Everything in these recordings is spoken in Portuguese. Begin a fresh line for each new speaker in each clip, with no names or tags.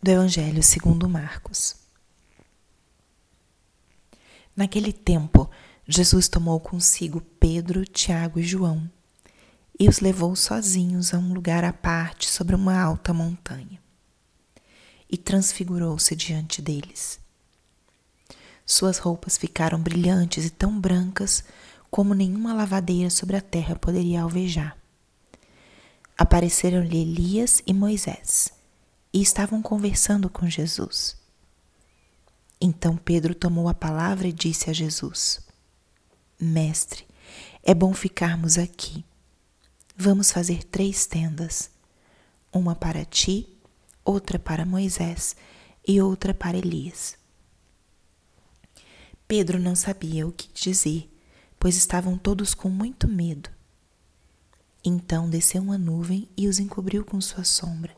do Evangelho segundo Marcos. Naquele tempo, Jesus tomou consigo Pedro, Tiago e João e os levou sozinhos a um lugar à parte sobre uma alta montanha. E transfigurou-se diante deles. Suas roupas ficaram brilhantes e tão brancas como nenhuma lavadeira sobre a terra poderia alvejar. Apareceram-lhe Elias e Moisés e estavam conversando com Jesus. Então Pedro tomou a palavra e disse a Jesus: Mestre, é bom ficarmos aqui. Vamos fazer três tendas: uma para ti, outra para Moisés e outra para Elias. Pedro não sabia o que dizer, pois estavam todos com muito medo. Então desceu uma nuvem e os encobriu com sua sombra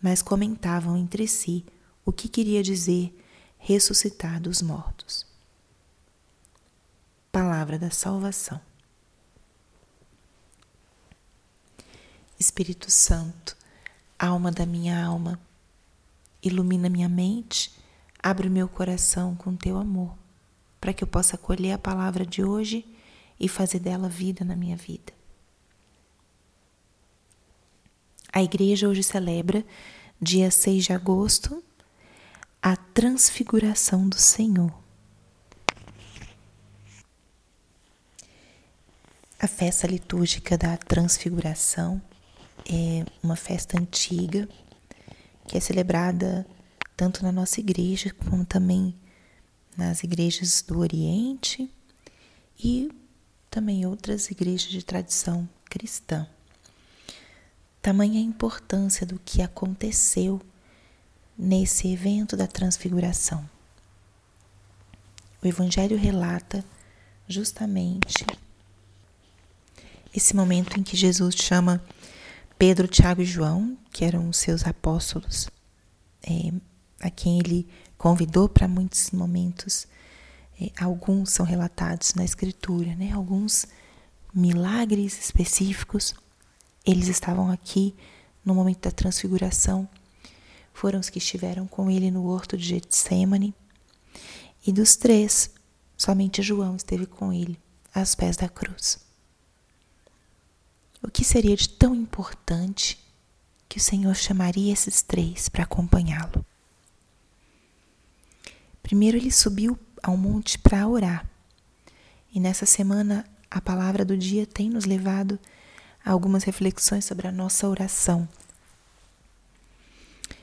mas comentavam entre si o que queria dizer ressuscitar dos mortos. Palavra da Salvação. Espírito Santo, alma da minha alma, ilumina minha mente, abre o meu coração com teu amor, para que eu possa acolher a palavra de hoje e fazer dela vida na minha vida. A igreja hoje celebra, dia 6 de agosto, a transfiguração do Senhor. A festa litúrgica da transfiguração é uma festa antiga que é celebrada tanto na nossa igreja como também nas igrejas do Oriente e também outras igrejas de tradição cristã. Tamanha importância do que aconteceu nesse evento da transfiguração. O Evangelho relata justamente esse momento em que Jesus chama Pedro, Tiago e João, que eram os seus apóstolos, é, a quem ele convidou para muitos momentos. É, alguns são relatados na Escritura, né? alguns milagres específicos eles estavam aqui no momento da transfiguração. Foram os que estiveram com ele no horto de Getsemane. E dos três, somente João esteve com ele aos pés da cruz. O que seria de tão importante que o Senhor chamaria esses três para acompanhá-lo? Primeiro, ele subiu ao monte para orar. E nessa semana, a palavra do dia tem nos levado a algumas reflexões sobre a nossa oração.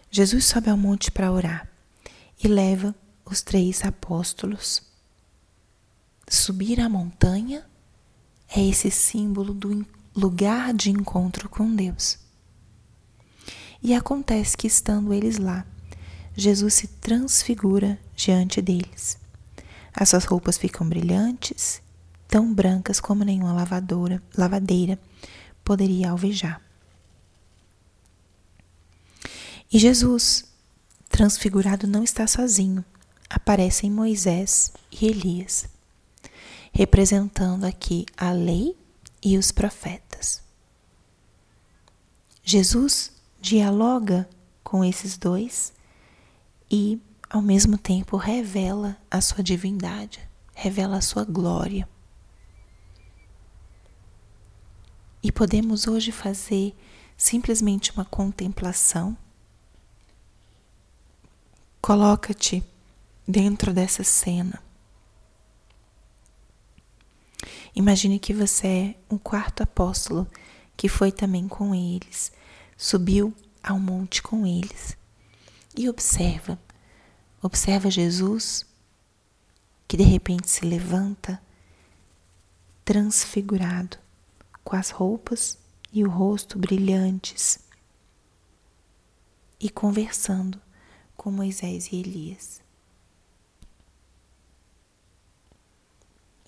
Jesus sobe ao monte para orar e leva os três apóstolos. Subir a montanha é esse símbolo do lugar de encontro com Deus. E acontece que, estando eles lá, Jesus se transfigura diante deles. As suas roupas ficam brilhantes, tão brancas como nenhuma lavadora, lavadeira, poderia alvejar. E Jesus, transfigurado, não está sozinho. Aparecem Moisés e Elias, representando aqui a lei e os profetas. Jesus dialoga com esses dois e, ao mesmo tempo, revela a sua divindade, revela a sua glória. E podemos hoje fazer simplesmente uma contemplação. Coloca-te dentro dessa cena. Imagine que você é um quarto apóstolo que foi também com eles, subiu ao monte com eles. E observa, observa Jesus que de repente se levanta transfigurado com as roupas e o rosto brilhantes e conversando com Moisés e Elias.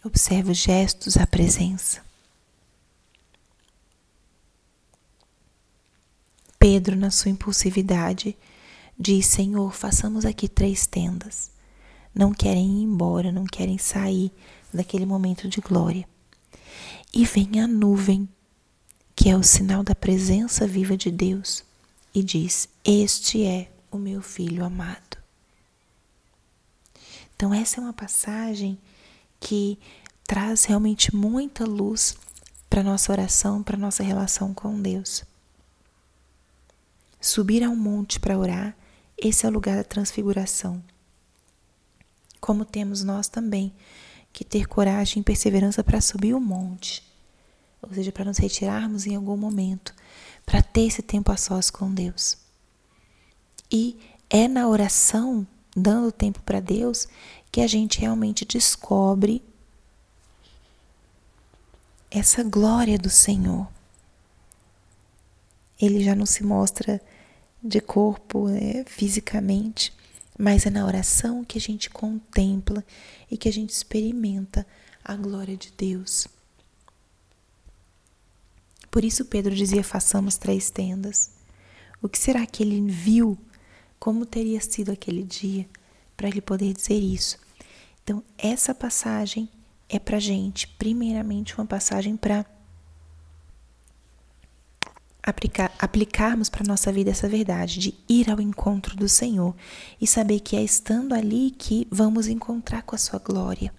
Observe os gestos, a presença. Pedro, na sua impulsividade, diz: Senhor, façamos aqui três tendas. Não querem ir embora, não querem sair daquele momento de glória. E vem a nuvem, que é o sinal da presença viva de Deus, e diz: Este é o meu filho amado. Então, essa é uma passagem que traz realmente muita luz para nossa oração, para nossa relação com Deus. Subir ao monte para orar, esse é o lugar da transfiguração. Como temos nós também que ter coragem e perseverança para subir o monte, ou seja, para nos retirarmos em algum momento, para ter esse tempo a sós com Deus. E é na oração, dando tempo para Deus, que a gente realmente descobre essa glória do Senhor. Ele já não se mostra de corpo né, fisicamente, mas é na oração que a gente contempla e que a gente experimenta a glória de Deus. Por isso Pedro dizia: façamos três tendas. O que será que ele viu? Como teria sido aquele dia para ele poder dizer isso? Então, essa passagem é para gente, primeiramente, uma passagem para aplicar, aplicarmos para a nossa vida essa verdade de ir ao encontro do Senhor e saber que é estando ali que vamos encontrar com a sua glória.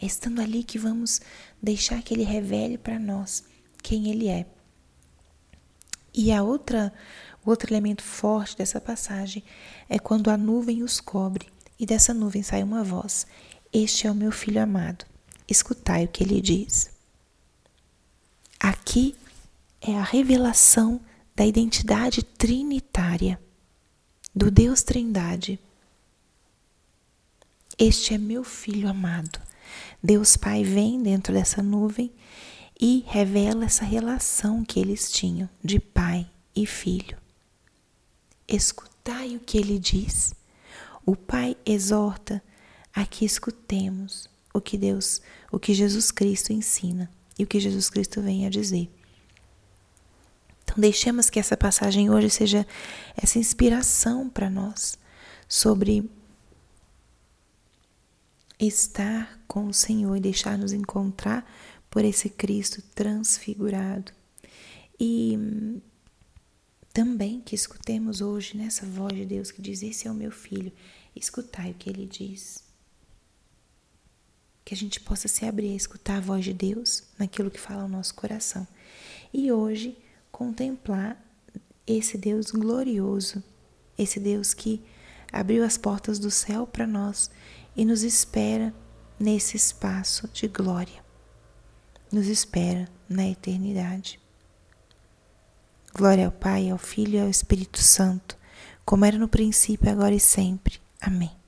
É estando ali que vamos deixar que ele revele para nós quem ele é. E a outra, o outro elemento forte dessa passagem é quando a nuvem os cobre e dessa nuvem sai uma voz: Este é o meu filho amado. Escutai o que ele diz. Aqui é a revelação da identidade trinitária do Deus Trindade. Este é meu filho amado. Deus Pai vem dentro dessa nuvem e revela essa relação que eles tinham de pai e filho. Escutai o que ele diz. O Pai exorta a que escutemos o que Deus, o que Jesus Cristo ensina e o que Jesus Cristo vem a dizer. Então, deixemos que essa passagem hoje seja essa inspiração para nós sobre estar com o Senhor e deixar nos encontrar por esse Cristo transfigurado. E também que escutemos hoje nessa voz de Deus que diz: Esse é o meu filho, escutai o que ele diz. Que a gente possa se abrir a escutar a voz de Deus naquilo que fala o nosso coração. E hoje contemplar esse Deus glorioso, esse Deus que abriu as portas do céu para nós e nos espera nesse espaço de glória. Nos espera na eternidade. Glória ao Pai, ao Filho e ao Espírito Santo, como era no princípio, agora e sempre. Amém.